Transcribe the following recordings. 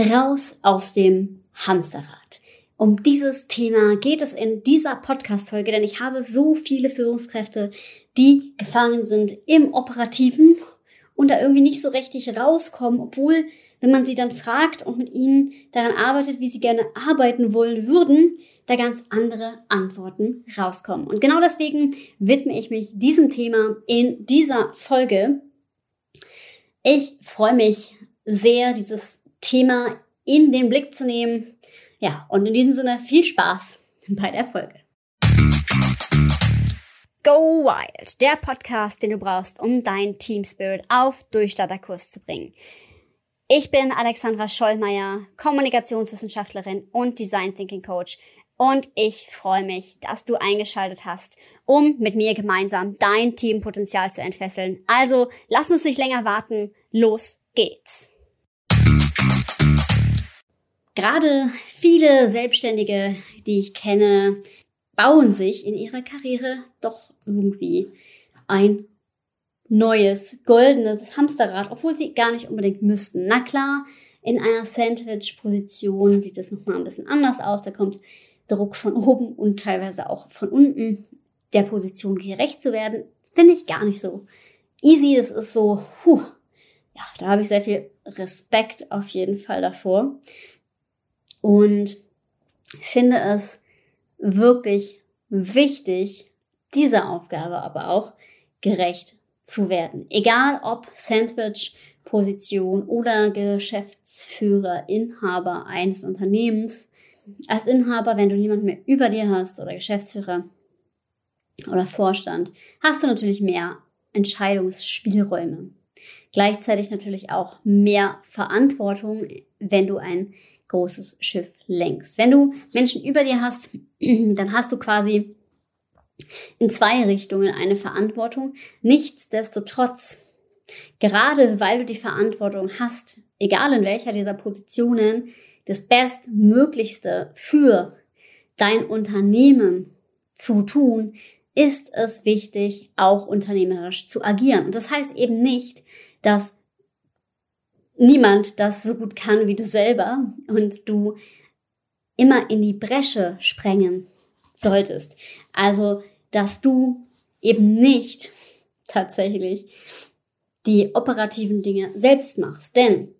Raus aus dem Hamsterrad. Um dieses Thema geht es in dieser Podcast-Folge, denn ich habe so viele Führungskräfte, die gefangen sind im Operativen und da irgendwie nicht so richtig rauskommen, obwohl, wenn man sie dann fragt und mit ihnen daran arbeitet, wie sie gerne arbeiten wollen würden, da ganz andere Antworten rauskommen. Und genau deswegen widme ich mich diesem Thema in dieser Folge. Ich freue mich sehr, dieses Thema in den Blick zu nehmen. Ja, und in diesem Sinne viel Spaß bei der Folge. Go Wild, der Podcast, den du brauchst, um dein Team Spirit auf Durchstarterkurs zu bringen. Ich bin Alexandra Schollmeier, Kommunikationswissenschaftlerin und Design Thinking Coach und ich freue mich, dass du eingeschaltet hast, um mit mir gemeinsam dein Teampotenzial zu entfesseln. Also lass uns nicht länger warten, los geht's. Gerade viele Selbstständige, die ich kenne, bauen sich in ihrer Karriere doch irgendwie ein neues, goldenes Hamsterrad, obwohl sie gar nicht unbedingt müssten. Na klar, in einer Sandwich-Position sieht es nochmal ein bisschen anders aus. Da kommt Druck von oben und teilweise auch von unten der Position gerecht zu werden, finde ich gar nicht so easy. Es ist so, puh, ja, da habe ich sehr viel Respekt auf jeden Fall davor und finde es wirklich wichtig, dieser Aufgabe aber auch gerecht zu werden. Egal ob Sandwich, Position oder Geschäftsführer, Inhaber eines Unternehmens. Als Inhaber, wenn du niemanden mehr über dir hast oder Geschäftsführer oder Vorstand, hast du natürlich mehr Entscheidungsspielräume. Gleichzeitig natürlich auch mehr Verantwortung, wenn du ein großes Schiff lenkst. Wenn du Menschen über dir hast, dann hast du quasi in zwei Richtungen eine Verantwortung. Nichtsdestotrotz, gerade weil du die Verantwortung hast, egal in welcher dieser Positionen, das Bestmöglichste für dein Unternehmen zu tun, ist es wichtig, auch unternehmerisch zu agieren. Und das heißt eben nicht, dass niemand das so gut kann wie du selber und du immer in die Bresche sprengen solltest. Also, dass du eben nicht tatsächlich die operativen Dinge selbst machst. Denn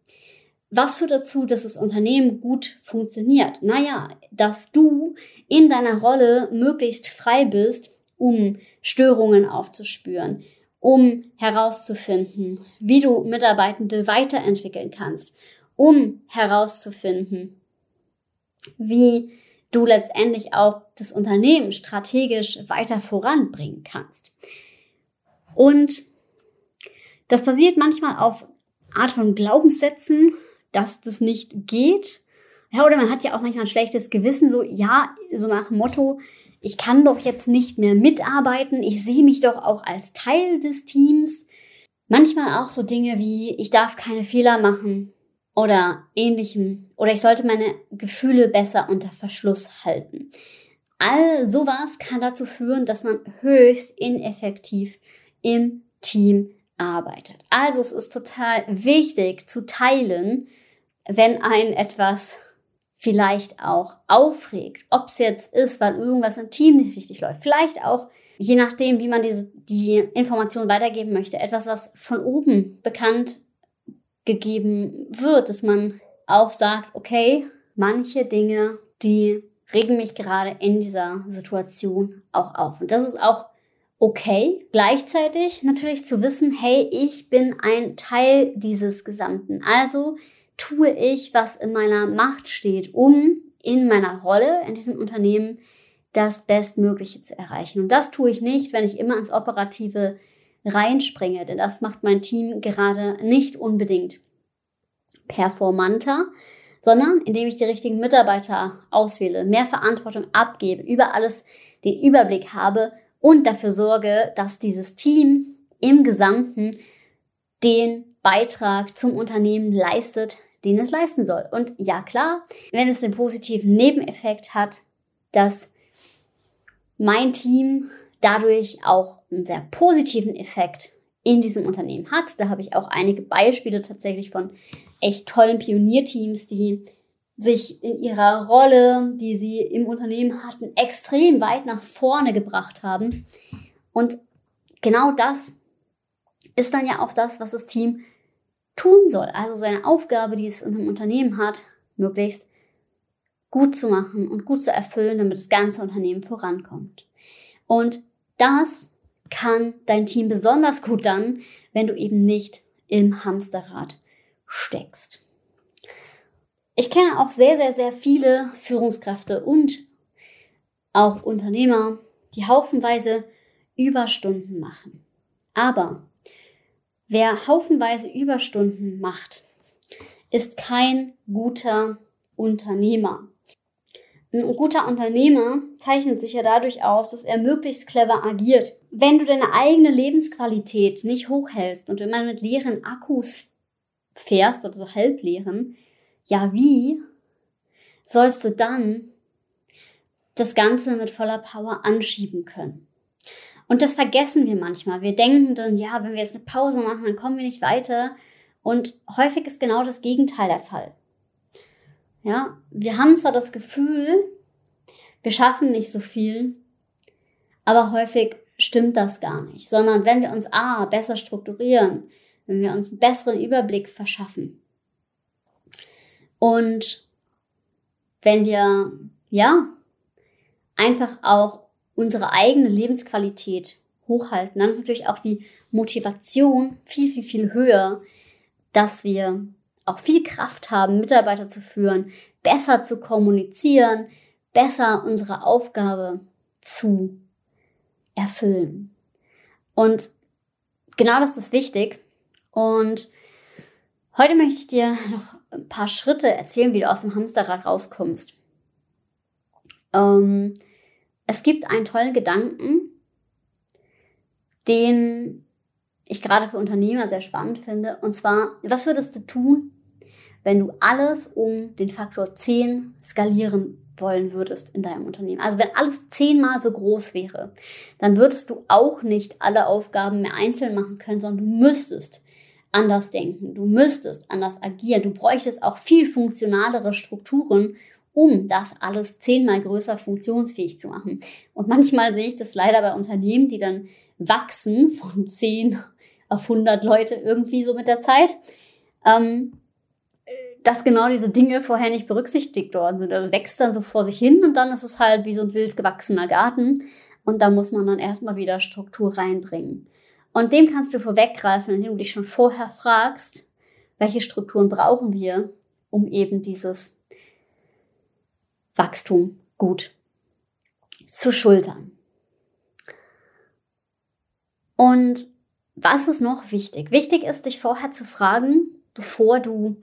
was führt dazu, dass das Unternehmen gut funktioniert? Naja, dass du in deiner Rolle möglichst frei bist, um Störungen aufzuspüren, um herauszufinden, wie du Mitarbeitende weiterentwickeln kannst, um herauszufinden, wie du letztendlich auch das Unternehmen strategisch weiter voranbringen kannst. Und das basiert manchmal auf Art von Glaubenssätzen, dass das nicht geht. Ja, oder man hat ja auch manchmal ein schlechtes Gewissen, so, ja, so nach dem Motto, ich kann doch jetzt nicht mehr mitarbeiten, ich sehe mich doch auch als Teil des Teams. Manchmal auch so Dinge wie, ich darf keine Fehler machen oder ähnlichem. Oder ich sollte meine Gefühle besser unter Verschluss halten. All sowas kann dazu führen, dass man höchst ineffektiv im Team arbeitet. Also es ist total wichtig zu teilen, wenn ein etwas vielleicht auch aufregt. Ob es jetzt ist, weil irgendwas im Team nicht richtig läuft. Vielleicht auch, je nachdem, wie man diese, die Information weitergeben möchte, etwas, was von oben bekannt gegeben wird, dass man auch sagt, okay, manche Dinge, die regen mich gerade in dieser Situation auch auf. Und das ist auch okay. Gleichzeitig natürlich zu wissen, hey, ich bin ein Teil dieses Gesamten. Also tue ich, was in meiner Macht steht, um in meiner Rolle in diesem Unternehmen das Bestmögliche zu erreichen. Und das tue ich nicht, wenn ich immer ins Operative reinspringe, denn das macht mein Team gerade nicht unbedingt performanter, sondern indem ich die richtigen Mitarbeiter auswähle, mehr Verantwortung abgebe, über alles den Überblick habe und dafür sorge, dass dieses Team im Gesamten den Beitrag zum Unternehmen leistet, den es leisten soll. Und ja klar, wenn es den positiven Nebeneffekt hat, dass mein Team dadurch auch einen sehr positiven Effekt in diesem Unternehmen hat. Da habe ich auch einige Beispiele tatsächlich von echt tollen Pionierteams, die sich in ihrer Rolle, die sie im Unternehmen hatten, extrem weit nach vorne gebracht haben. Und genau das ist dann ja auch das, was das Team tun soll. Also seine Aufgabe, die es in einem Unternehmen hat, möglichst gut zu machen und gut zu erfüllen, damit das ganze Unternehmen vorankommt. Und das kann dein Team besonders gut dann, wenn du eben nicht im Hamsterrad steckst. Ich kenne auch sehr, sehr, sehr viele Führungskräfte und auch Unternehmer, die haufenweise Überstunden machen. Aber wer haufenweise Überstunden macht, ist kein guter Unternehmer. Ein guter Unternehmer zeichnet sich ja dadurch aus, dass er möglichst clever agiert. Wenn du deine eigene Lebensqualität nicht hochhältst und immer mit leeren Akkus fährst oder so halbleeren, ja wie sollst du dann das Ganze mit voller Power anschieben können? Und das vergessen wir manchmal. Wir denken dann, ja, wenn wir jetzt eine Pause machen, dann kommen wir nicht weiter. Und häufig ist genau das Gegenteil der Fall. Ja, wir haben zwar das Gefühl, wir schaffen nicht so viel, aber häufig stimmt das gar nicht, sondern wenn wir uns A, besser strukturieren, wenn wir uns einen besseren Überblick verschaffen und wenn wir, ja, einfach auch unsere eigene Lebensqualität hochhalten, dann ist natürlich auch die Motivation viel, viel, viel höher, dass wir auch viel Kraft haben, Mitarbeiter zu führen, besser zu kommunizieren, besser unsere Aufgabe zu erfüllen. Und genau das ist wichtig. Und heute möchte ich dir noch ein paar Schritte erzählen, wie du aus dem Hamsterrad rauskommst. Ähm, es gibt einen tollen Gedanken, den ich gerade für Unternehmer sehr spannend finde. Und zwar, was würdest du tun, wenn du alles um den Faktor 10 skalieren wollen würdest in deinem Unternehmen. Also wenn alles zehnmal so groß wäre, dann würdest du auch nicht alle Aufgaben mehr einzeln machen können, sondern du müsstest anders denken, du müsstest anders agieren, du bräuchtest auch viel funktionalere Strukturen, um das alles zehnmal größer funktionsfähig zu machen. Und manchmal sehe ich das leider bei Unternehmen, die dann wachsen von 10 auf 100 Leute irgendwie so mit der Zeit. Ähm, dass genau diese Dinge vorher nicht berücksichtigt worden sind. Also wächst dann so vor sich hin und dann ist es halt wie so ein wild gewachsener Garten. Und da muss man dann erstmal wieder Struktur reinbringen. Und dem kannst du vorweggreifen, indem du dich schon vorher fragst, welche Strukturen brauchen wir, um eben dieses Wachstum gut zu schultern. Und was ist noch wichtig? Wichtig ist, dich vorher zu fragen, bevor du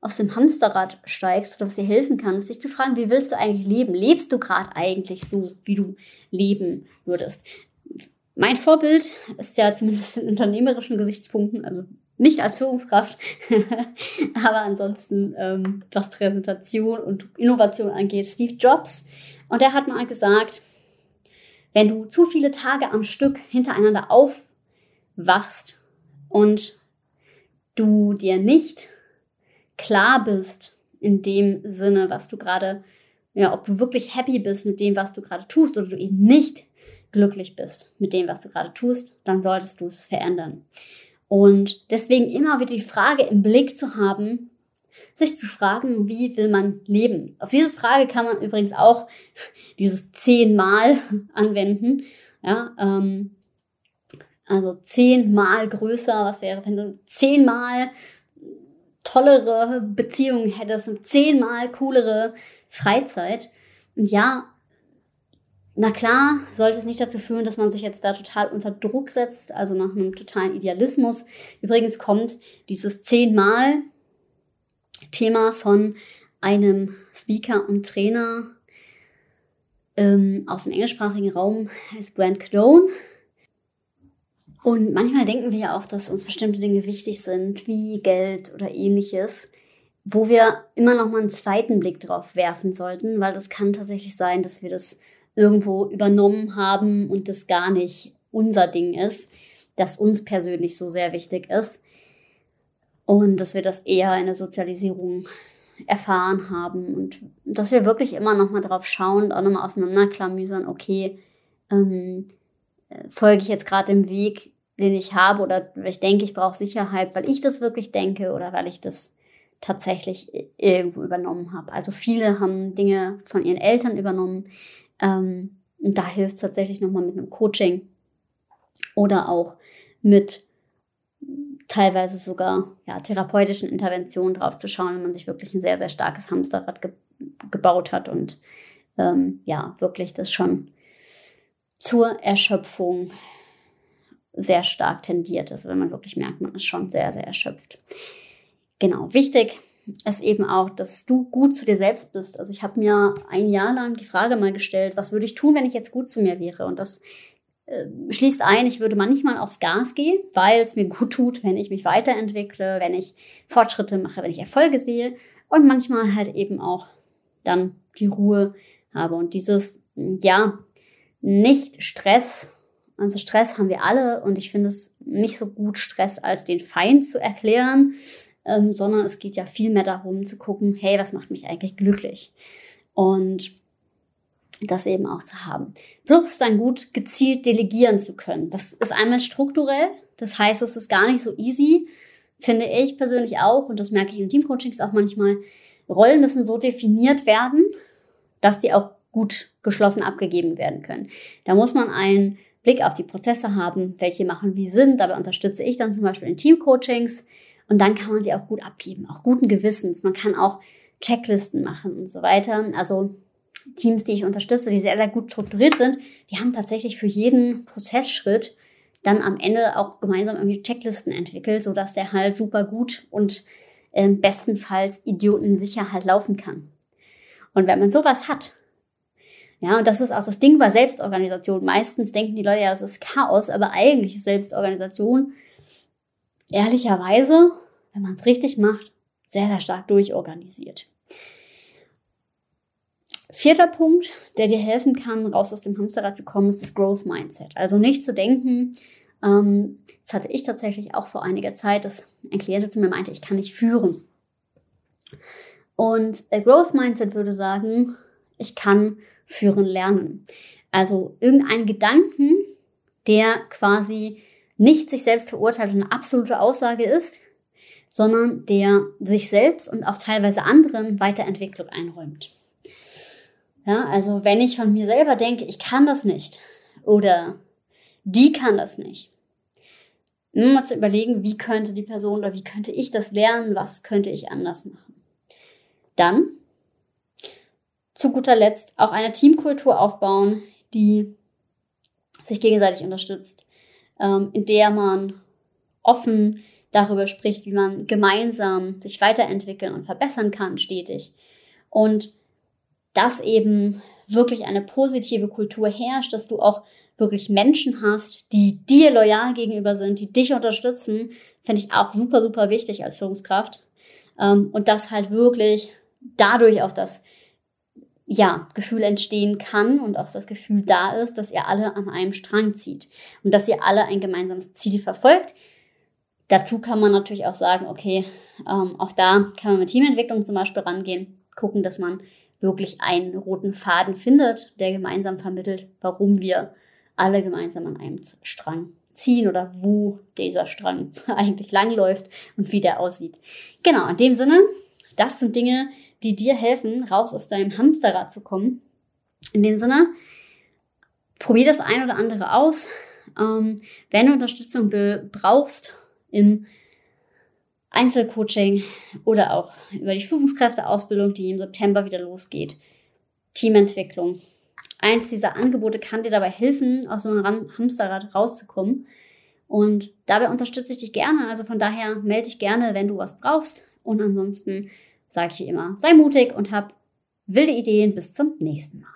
aus dem Hamsterrad steigst oder was dir helfen kann, ist dich zu fragen, wie willst du eigentlich leben? Lebst du gerade eigentlich so, wie du leben würdest? Mein Vorbild ist ja zumindest in unternehmerischen Gesichtspunkten, also nicht als Führungskraft, aber ansonsten, ähm, was Präsentation und Innovation angeht, Steve Jobs. Und der hat mal gesagt, wenn du zu viele Tage am Stück hintereinander aufwachst und du dir nicht klar bist in dem Sinne, was du gerade, ja, ob du wirklich happy bist mit dem, was du gerade tust oder du eben nicht glücklich bist mit dem, was du gerade tust, dann solltest du es verändern. Und deswegen immer wieder die Frage im Blick zu haben, sich zu fragen, wie will man leben? Auf diese Frage kann man übrigens auch dieses zehnmal anwenden. Ja, ähm, also zehnmal größer, was wäre, wenn du zehnmal tollere Beziehungen hättest und zehnmal coolere Freizeit. Und ja, na klar, sollte es nicht dazu führen, dass man sich jetzt da total unter Druck setzt, also nach einem totalen Idealismus. Übrigens kommt dieses zehnmal Thema von einem Speaker und Trainer ähm, aus dem englischsprachigen Raum, heißt Grant Cardone. Und manchmal denken wir ja auch, dass uns bestimmte Dinge wichtig sind, wie Geld oder ähnliches, wo wir immer noch mal einen zweiten Blick drauf werfen sollten, weil das kann tatsächlich sein, dass wir das irgendwo übernommen haben und das gar nicht unser Ding ist. das uns persönlich so sehr wichtig ist. Und dass wir das eher in der Sozialisierung erfahren haben und dass wir wirklich immer noch mal drauf schauen und auch nochmal auseinanderklamüsern, okay, ähm, folge ich jetzt gerade dem Weg, den ich habe oder ich denke, ich brauche Sicherheit, weil ich das wirklich denke oder weil ich das tatsächlich irgendwo übernommen habe. Also viele haben Dinge von ihren Eltern übernommen ähm, und da hilft es tatsächlich nochmal mit einem Coaching oder auch mit teilweise sogar ja, therapeutischen Interventionen drauf zu schauen, wenn man sich wirklich ein sehr, sehr starkes Hamsterrad ge gebaut hat und ähm, ja, wirklich das schon zur Erschöpfung sehr stark tendiert ist, wenn man wirklich merkt, man ist schon sehr, sehr erschöpft. Genau, wichtig ist eben auch, dass du gut zu dir selbst bist. Also ich habe mir ein Jahr lang die Frage mal gestellt, was würde ich tun, wenn ich jetzt gut zu mir wäre? Und das äh, schließt ein, ich würde manchmal aufs Gas gehen, weil es mir gut tut, wenn ich mich weiterentwickle, wenn ich Fortschritte mache, wenn ich Erfolge sehe und manchmal halt eben auch dann die Ruhe habe. Und dieses, ja, nicht Stress. Also Stress haben wir alle und ich finde es nicht so gut, Stress als den Feind zu erklären, ähm, sondern es geht ja viel mehr darum zu gucken, hey, was macht mich eigentlich glücklich? Und das eben auch zu haben. Plus dann gut gezielt delegieren zu können. Das ist einmal strukturell, das heißt, es ist gar nicht so easy, finde ich persönlich auch, und das merke ich in Teamcoachings auch manchmal. Rollen müssen so definiert werden, dass die auch gut geschlossen abgegeben werden können. Da muss man einen Blick auf die Prozesse haben, welche machen wie Sinn. Dabei unterstütze ich dann zum Beispiel in Teamcoachings und dann kann man sie auch gut abgeben, auch guten Gewissens. Man kann auch Checklisten machen und so weiter. Also Teams, die ich unterstütze, die sehr, sehr gut strukturiert sind, die haben tatsächlich für jeden Prozessschritt dann am Ende auch gemeinsam irgendwie Checklisten entwickelt, sodass der halt super gut und äh, bestenfalls idiotensicher halt laufen kann. Und wenn man sowas hat, ja, und das ist auch das Ding bei Selbstorganisation. Meistens denken die Leute ja, das ist Chaos, aber eigentlich ist Selbstorganisation ehrlicherweise, wenn man es richtig macht, sehr, sehr stark durchorganisiert. Vierter Punkt, der dir helfen kann, raus aus dem Hamsterrad zu kommen, ist das Growth Mindset. Also nicht zu denken, ähm, das hatte ich tatsächlich auch vor einiger Zeit, dass ein Klient mir meinte, ich kann nicht führen. Und der Growth Mindset würde sagen, ich kann führen lernen. Also irgendein Gedanken, der quasi nicht sich selbst verurteilt und eine absolute Aussage ist, sondern der sich selbst und auch teilweise anderen Weiterentwicklung einräumt. Ja, also wenn ich von mir selber denke, ich kann das nicht oder die kann das nicht, immer zu überlegen, wie könnte die Person oder wie könnte ich das lernen, was könnte ich anders machen. Dann zu guter Letzt auch eine Teamkultur aufbauen, die sich gegenseitig unterstützt, ähm, in der man offen darüber spricht, wie man gemeinsam sich weiterentwickeln und verbessern kann stetig. Und dass eben wirklich eine positive Kultur herrscht, dass du auch wirklich Menschen hast, die dir loyal gegenüber sind, die dich unterstützen, finde ich auch super, super wichtig als Führungskraft. Ähm, und dass halt wirklich dadurch auch das ja, Gefühl entstehen kann und auch das Gefühl da ist, dass ihr alle an einem Strang zieht und dass ihr alle ein gemeinsames Ziel verfolgt. Dazu kann man natürlich auch sagen, okay, ähm, auch da kann man mit Teamentwicklung zum Beispiel rangehen, gucken, dass man wirklich einen roten Faden findet, der gemeinsam vermittelt, warum wir alle gemeinsam an einem Strang ziehen oder wo dieser Strang eigentlich langläuft und wie der aussieht. Genau, in dem Sinne, das sind Dinge, die dir helfen, raus aus deinem Hamsterrad zu kommen. In dem Sinne, probier das ein oder andere aus. Ähm, wenn du Unterstützung brauchst im Einzelcoaching oder auch über die Führungskräfteausbildung, die im September wieder losgeht, Teamentwicklung. Eins dieser Angebote kann dir dabei helfen, aus so einem Hamsterrad rauszukommen. Und dabei unterstütze ich dich gerne. Also von daher melde dich gerne, wenn du was brauchst. Und ansonsten sage ich immer, sei mutig und hab wilde Ideen. Bis zum nächsten Mal.